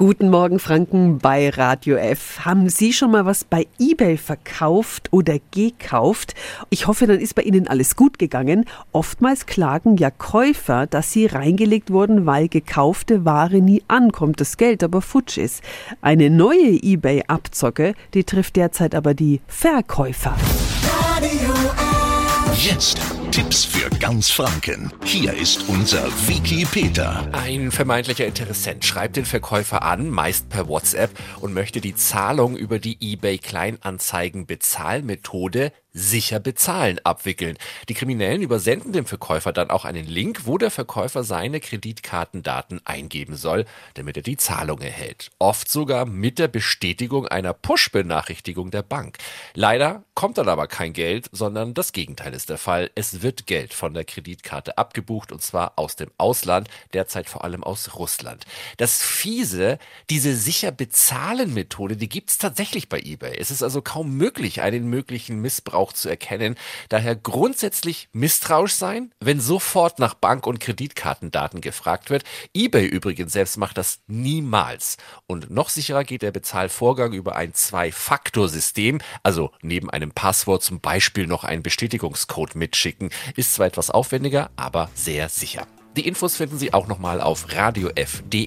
Guten Morgen Franken bei Radio F. Haben Sie schon mal was bei eBay verkauft oder gekauft? Ich hoffe, dann ist bei Ihnen alles gut gegangen. Oftmals klagen ja Käufer, dass sie reingelegt wurden, weil gekaufte Ware nie ankommt, das Geld aber futsch ist. Eine neue eBay-Abzocke, die trifft derzeit aber die Verkäufer. Radio F. Jetzt Tipps für ganz Franken. Hier ist unser Wiki Peter. Ein vermeintlicher Interessent schreibt den Verkäufer an, meist per WhatsApp, und möchte die Zahlung über die eBay Kleinanzeigen Bezahlmethode sicher bezahlen abwickeln. Die Kriminellen übersenden dem Verkäufer dann auch einen Link, wo der Verkäufer seine Kreditkartendaten eingeben soll, damit er die Zahlung erhält. Oft sogar mit der Bestätigung einer Push-Benachrichtigung der Bank. Leider kommt dann aber kein Geld, sondern das Gegenteil ist der Fall. Es wird Geld von der Kreditkarte abgebucht und zwar aus dem Ausland, derzeit vor allem aus Russland. Das Fiese, diese sicher bezahlen Methode, die gibt's tatsächlich bei eBay. Es ist also kaum möglich, einen möglichen Missbrauch auch zu erkennen. Daher grundsätzlich misstrauisch sein, wenn sofort nach Bank- und Kreditkartendaten gefragt wird. eBay übrigens selbst macht das niemals. Und noch sicherer geht der Bezahlvorgang über ein Zwei-Faktor-System, also neben einem Passwort zum Beispiel noch einen Bestätigungscode mitschicken. Ist zwar etwas aufwendiger, aber sehr sicher. Die Infos finden Sie auch nochmal auf radiof.de.